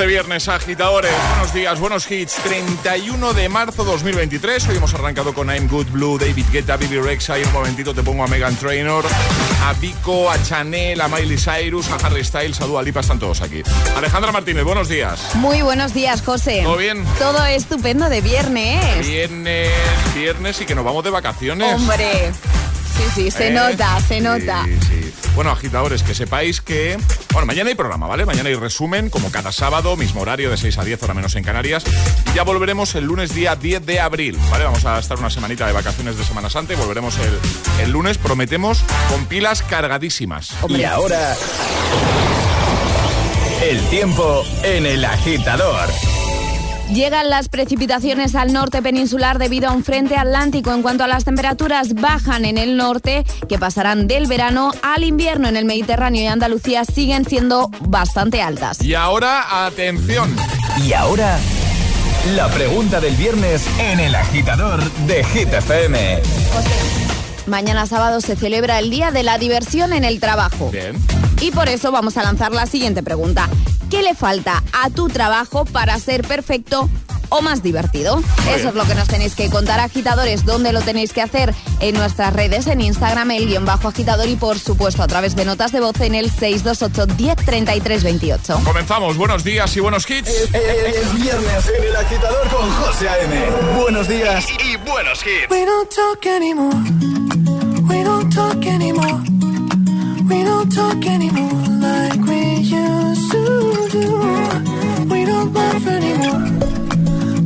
De viernes, agitadores. Buenos días, buenos hits. 31 de marzo 2023. Hoy hemos arrancado con I'm Good Blue, David Guetta, Bibi Rexa. Y un momentito te pongo a Megan Trainor, a Vico, a Chanel, a Miley Cyrus, a Harry Styles, a Dua Lipa. Están todos aquí. Alejandra Martínez, buenos días. Muy buenos días, José. ¿Todo bien? Todo estupendo de viernes. Viernes, viernes y que nos vamos de vacaciones. Hombre. Sí, sí, se ¿Eh? nota, se nota. Sí. Bueno, agitadores, que sepáis que. Bueno, mañana hay programa, ¿vale? Mañana hay resumen, como cada sábado, mismo horario de 6 a 10, hora menos en Canarias. Y ya volveremos el lunes día 10 de abril, ¿vale? Vamos a estar una semanita de vacaciones de Semana Santa y volveremos el, el lunes, prometemos, con pilas cargadísimas. Y ahora. El tiempo en el agitador. Llegan las precipitaciones al norte peninsular debido a un frente atlántico. En cuanto a las temperaturas, bajan en el norte, que pasarán del verano al invierno en el Mediterráneo y Andalucía, siguen siendo bastante altas. Y ahora, atención. Y ahora, la pregunta del viernes en el agitador de GTFM. Mañana sábado se celebra el Día de la Diversión en el Trabajo. Bien. Y por eso vamos a lanzar la siguiente pregunta. ¿Qué le falta a tu trabajo para ser perfecto o más divertido. Eso es lo que nos tenéis que contar, agitadores. ¿Dónde lo tenéis que hacer? En nuestras redes, en Instagram, el guion bajo agitador y por supuesto a través de notas de voz en el 628 10 28. Comenzamos. Buenos días y buenos hits. Es, viernes en el agitador con José A.M. Buenos días y, buenos hits. We don't talk anymore. We don't talk anymore. We don't talk anymore like we used to do. We don't laugh anymore.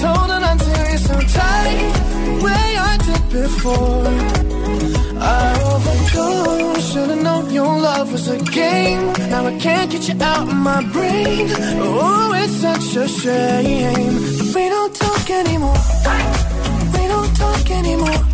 tonight. If he's holding on to you so tight, way I did before. I overdosed. Should've known your love was a game. Now I can't get you out of my brain. Oh, it's such a shame. We don't talk anymore. We don't talk anymore.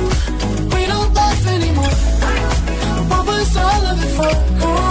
For? Oh,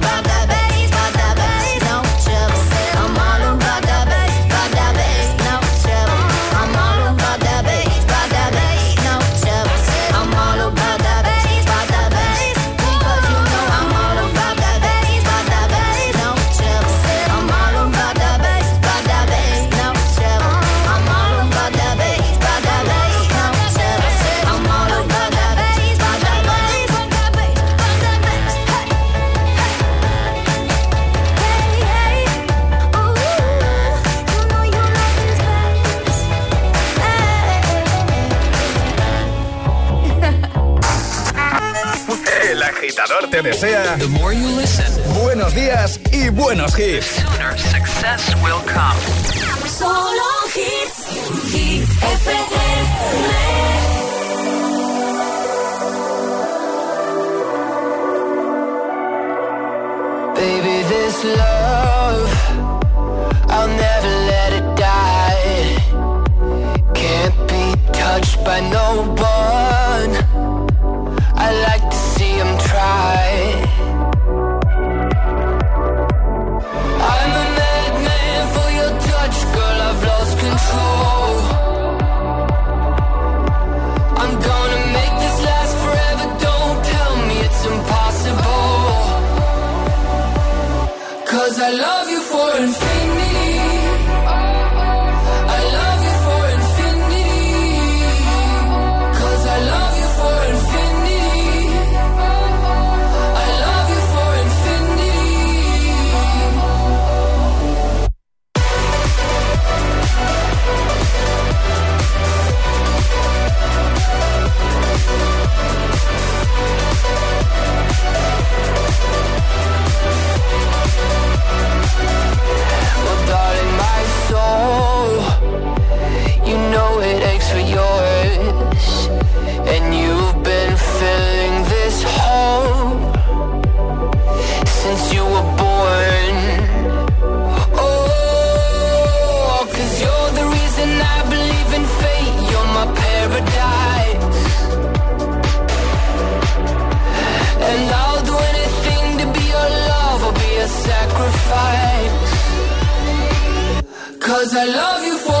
desea the more you listen, buenos días y buenos hits. Sooner success will come. Solo hits, FM. Cause I love you for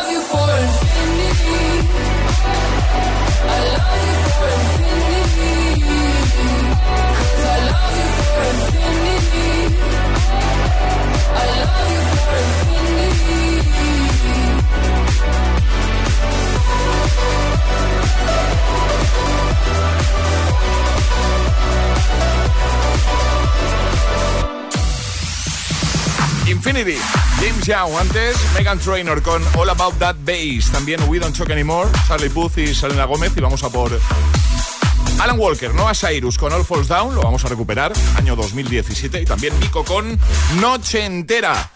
Infinity. James Young antes, Megan Trainor con All About That Bass, también We Don't Choke Anymore, Charlie Puth y Selena Gómez y vamos a por Alan Walker, Noah Cyrus con All Falls Down, lo vamos a recuperar, año 2017 y también Nico con Noche Entera.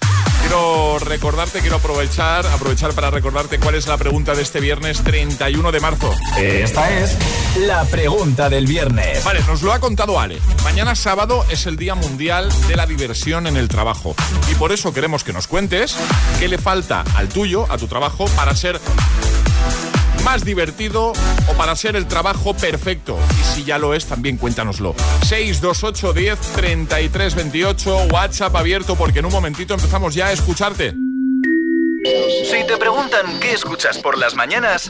Quiero recordarte, quiero aprovechar, aprovechar para recordarte cuál es la pregunta de este viernes 31 de marzo. Esta es la pregunta del viernes. Vale, nos lo ha contado Ale. Mañana sábado es el Día Mundial de la Diversión en el Trabajo. Y por eso queremos que nos cuentes qué le falta al tuyo, a tu trabajo, para ser más divertido o para ser el trabajo perfecto. Y si ya lo es, también cuéntanoslo. 628 10 33 28, WhatsApp abierto porque en un momentito empezamos ya a escucharte. Si te preguntan qué escuchas por las mañanas,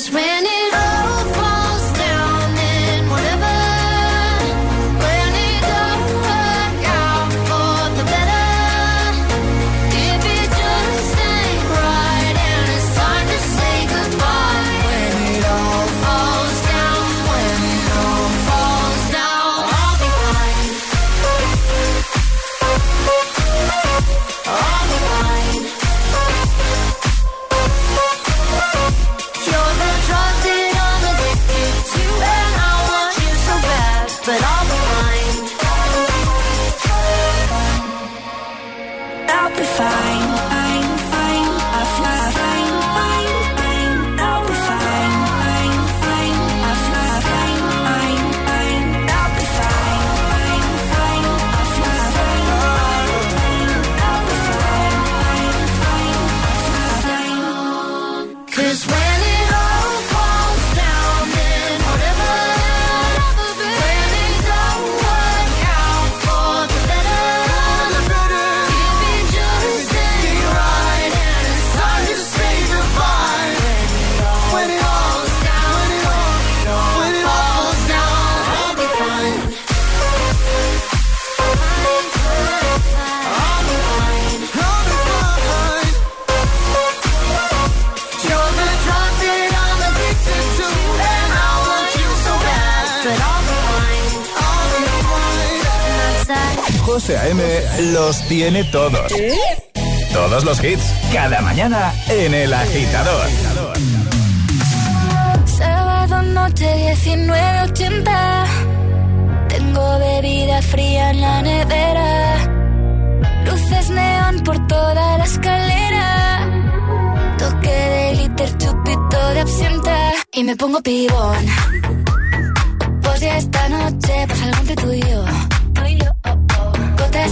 Cause when José A.M. los tiene todos. Todos los hits, cada mañana en El Agitador. Sábado noche 19.80 Tengo bebida fría en la nevera Luces neón por toda la escalera Toque de liter, chupito de absenta Y me pongo pibón Pues ya esta noche pasa algo entre tú y yo Gotas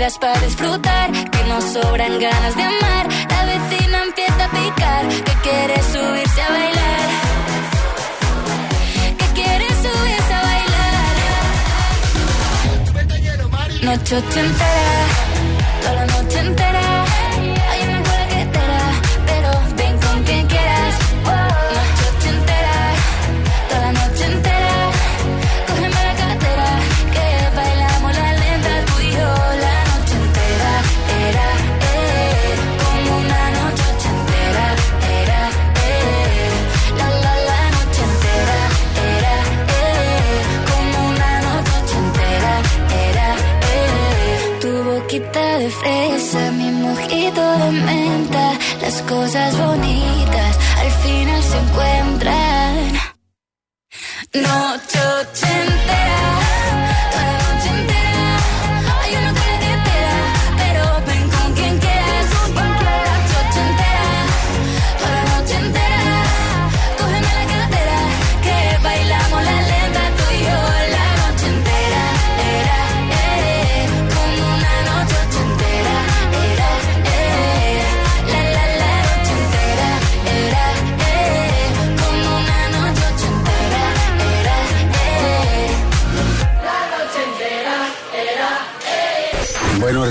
La vida es para disfrutar. Que nos sobran ganas de amar. La vecina empieza a picar. Que quiere subirse a bailar. Que quiere subirse a bailar. Noche entera, toda la noche entera. Noche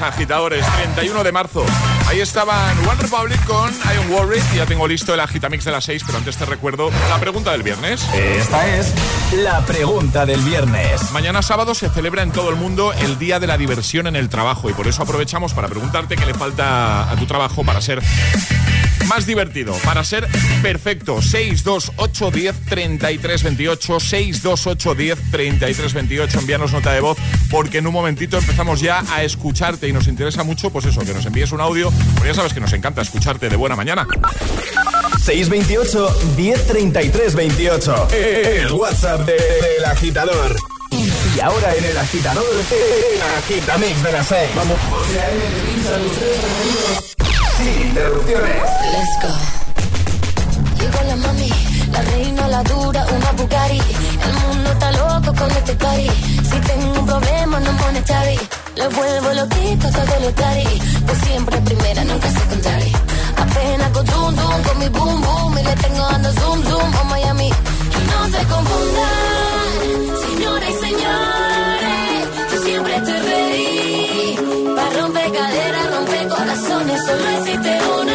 agitadores, 31 de marzo. Ahí estaban One Republic con I'm Worried. Ya tengo listo el agitamix de las 6, pero antes te recuerdo la pregunta del viernes. Esta es la pregunta del viernes. Mañana sábado se celebra en todo el mundo el Día de la Diversión en el Trabajo y por eso aprovechamos para preguntarte qué le falta a tu trabajo para ser más divertido, para ser perfecto. 628 10 33 28, 628 10 33 28. Envíanos nota de voz porque en un momentito empezamos ya a escucharte y nos interesa mucho, pues eso, que nos envíes un audio, porque ya sabes que nos encanta escucharte de buena mañana. 628 1033 28. El WhatsApp del agitador. Y ahora en el agitador, el agitamix de las 6. Vamos. Sin interrupciones. Let's go. Llegó la mami, la reina, la dura, una Bugatti. El mundo está loco con este party. Si tengo un problema, no monetary. Le vuelvo loquito todo lo tari. Pues siempre primera, nunca secondary. Apenas con zoom, zoom, con mi boom, boom. Y le tengo dando zoom, zoom a Miami. Y no se confundan, señores y señores. Yo siempre estoy ready. Para romper romper corazones. Solo existe una.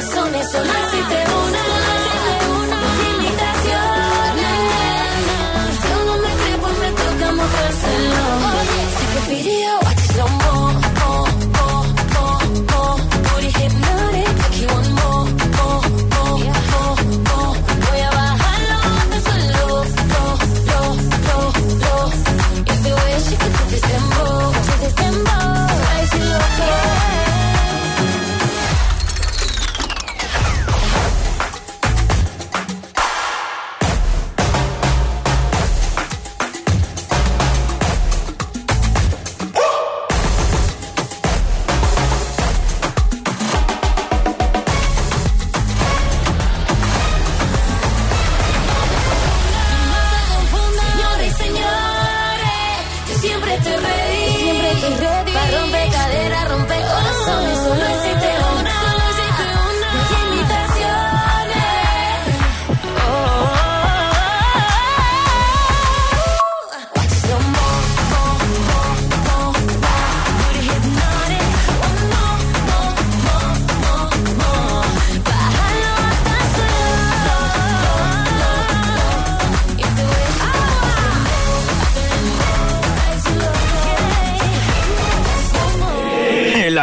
Corazones, solo existe una.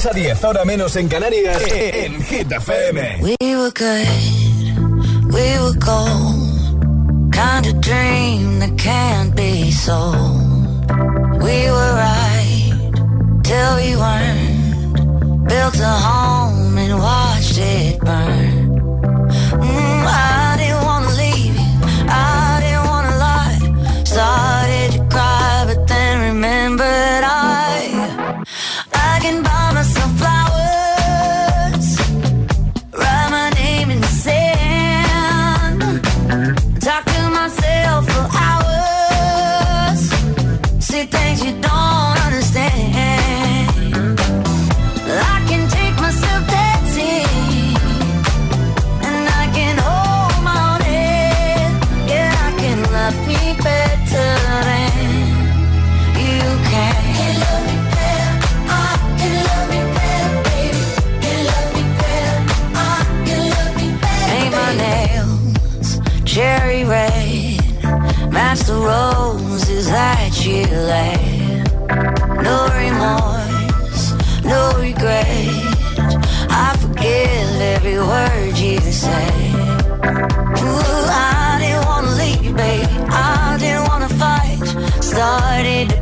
6 a 10, ahora menos en Canarias, en Hit FM. We were good, we were gold. Kind of dream that can't be sold. We were right till we weren't. Built a home and watched it burn.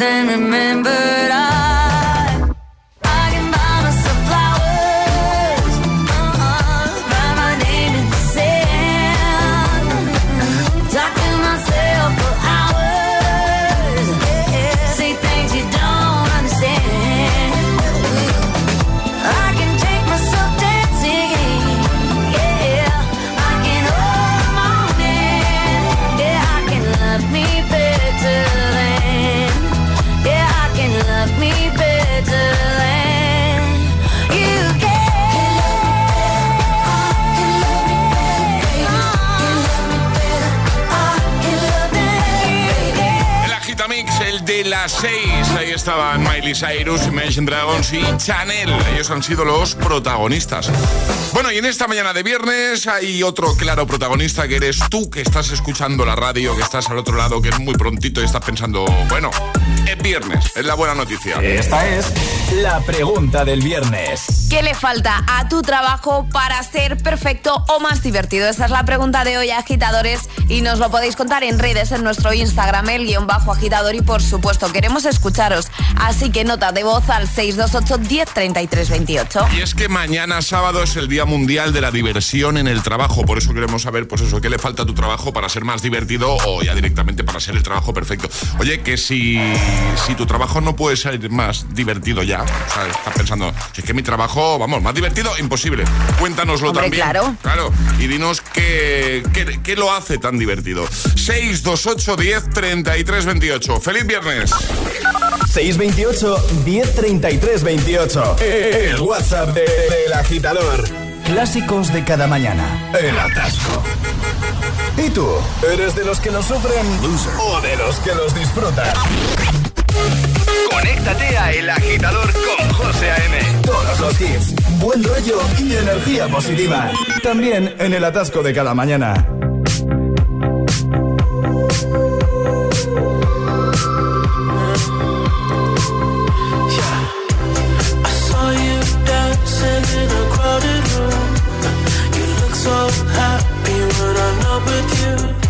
then remember 6. Ahí estaban Miley Cyrus, Imagine Dragons y Chanel. Ellos han sido los protagonistas. Bueno, y en esta mañana de viernes hay otro claro protagonista que eres tú que estás escuchando la radio, que estás al otro lado, que es muy prontito y estás pensando, bueno, es viernes, es la buena noticia. Esta es La pregunta del viernes. ¿Qué le falta a tu trabajo para ser perfecto o más divertido? Esa es la pregunta de hoy, agitadores, y nos lo podéis contar en redes, en nuestro Instagram, el guion bajo agitador, y por supuesto, queremos escucharos. Así que nota de voz al 628 10 28. Y es que mañana sábado es el Día Mundial de la Diversión en el Trabajo, por eso queremos saber, pues eso, qué le falta a tu trabajo para ser más divertido o ya directamente para ser el trabajo perfecto. Oye, que si, si tu trabajo no puede ser más divertido ya, o sea, estás pensando, si es que mi trabajo, vamos, más divertido, imposible. Cuéntanoslo Hombre, también. claro. Claro. Y dinos qué, qué, qué lo hace tan divertido. 628 10 33 28. ¡Feliz viernes! 628 1033 28. El WhatsApp de- del agitador. Clásicos de cada mañana. El atasco. ¿Y tú? ¿Eres de los que lo sufren o de los que los disfrutan? Conéctate a El Agitador con José A.M. Todos los hits, buen rollo y energía positiva. También en el atasco de cada mañana. With you.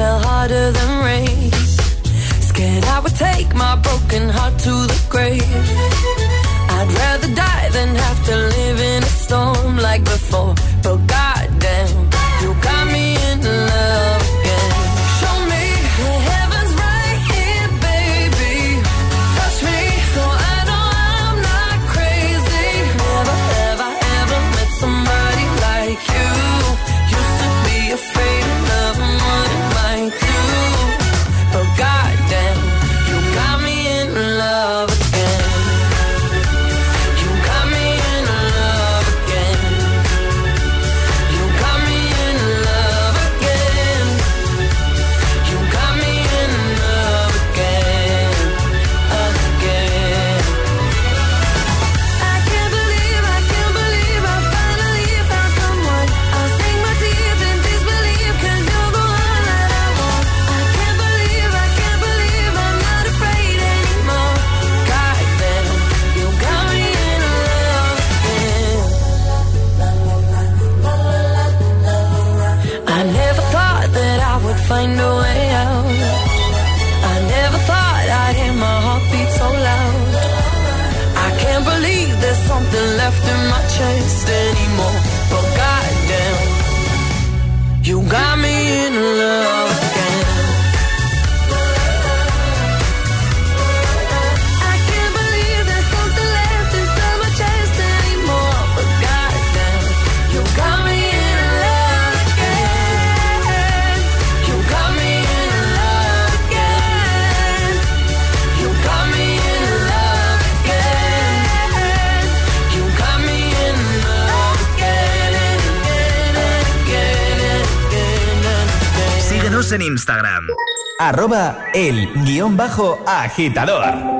fell harder than rain. el guion bajo agitador.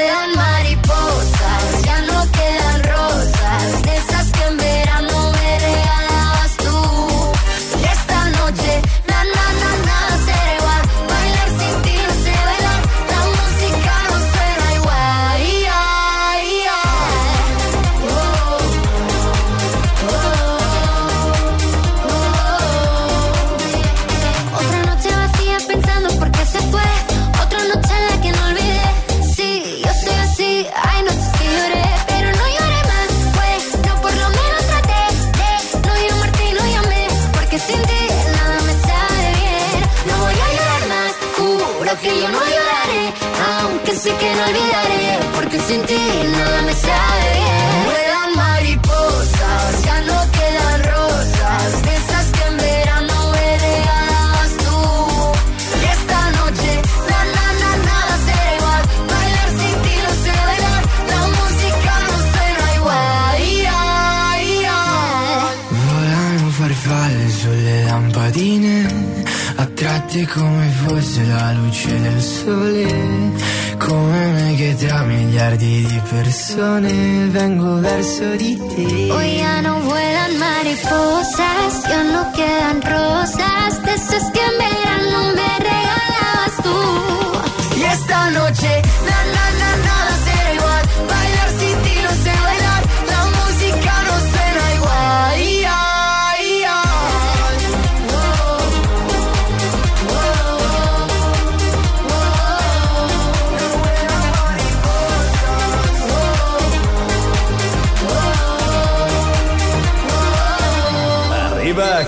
persone vengo verso di te. Hoy ya no vuelan mariposas, ya no quedan rosas, de esas que en verano me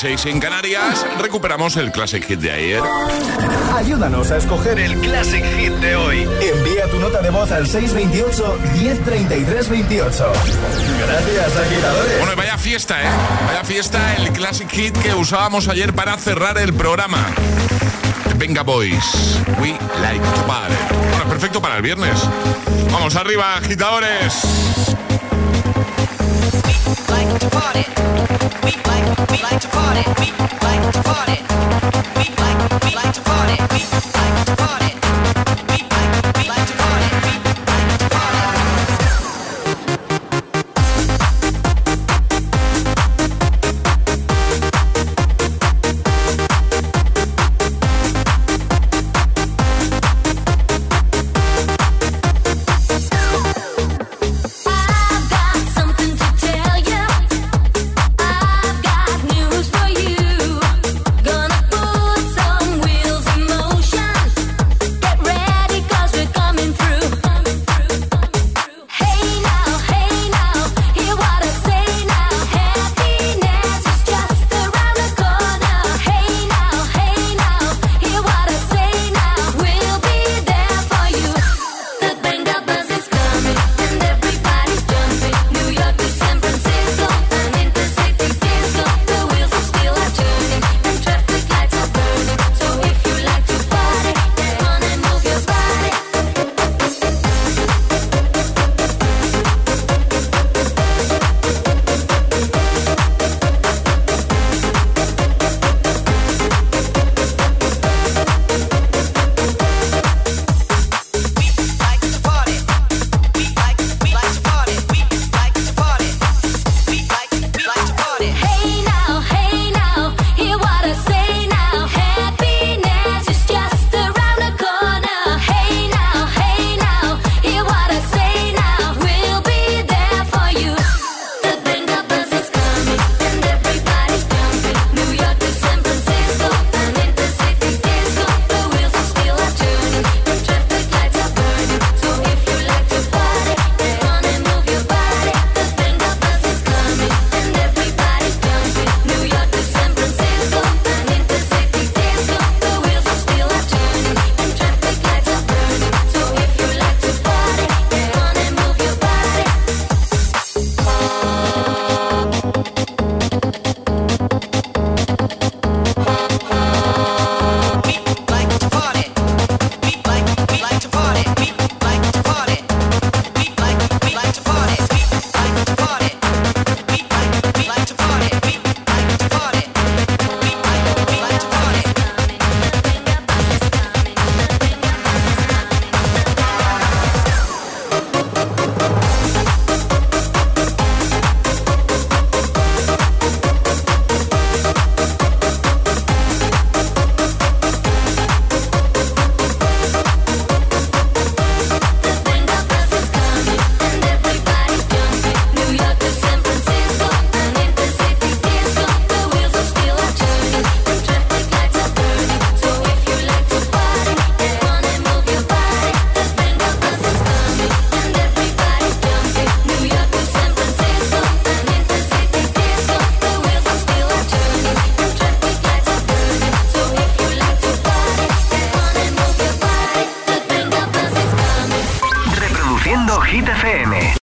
7-6 en Canarias, recuperamos el Classic Hit de ayer. Ayúdanos a escoger el Classic Hit de hoy. Envía tu nota de voz al 628-103328. Gracias, agitadores. Bueno, y vaya fiesta, ¿eh? Vaya fiesta el Classic Hit que usábamos ayer para cerrar el programa. Venga Boys, We Like to Party. Bueno, perfecto para el viernes. Vamos arriba, agitadores. We like to party. We like to party. we like to party. We like to party.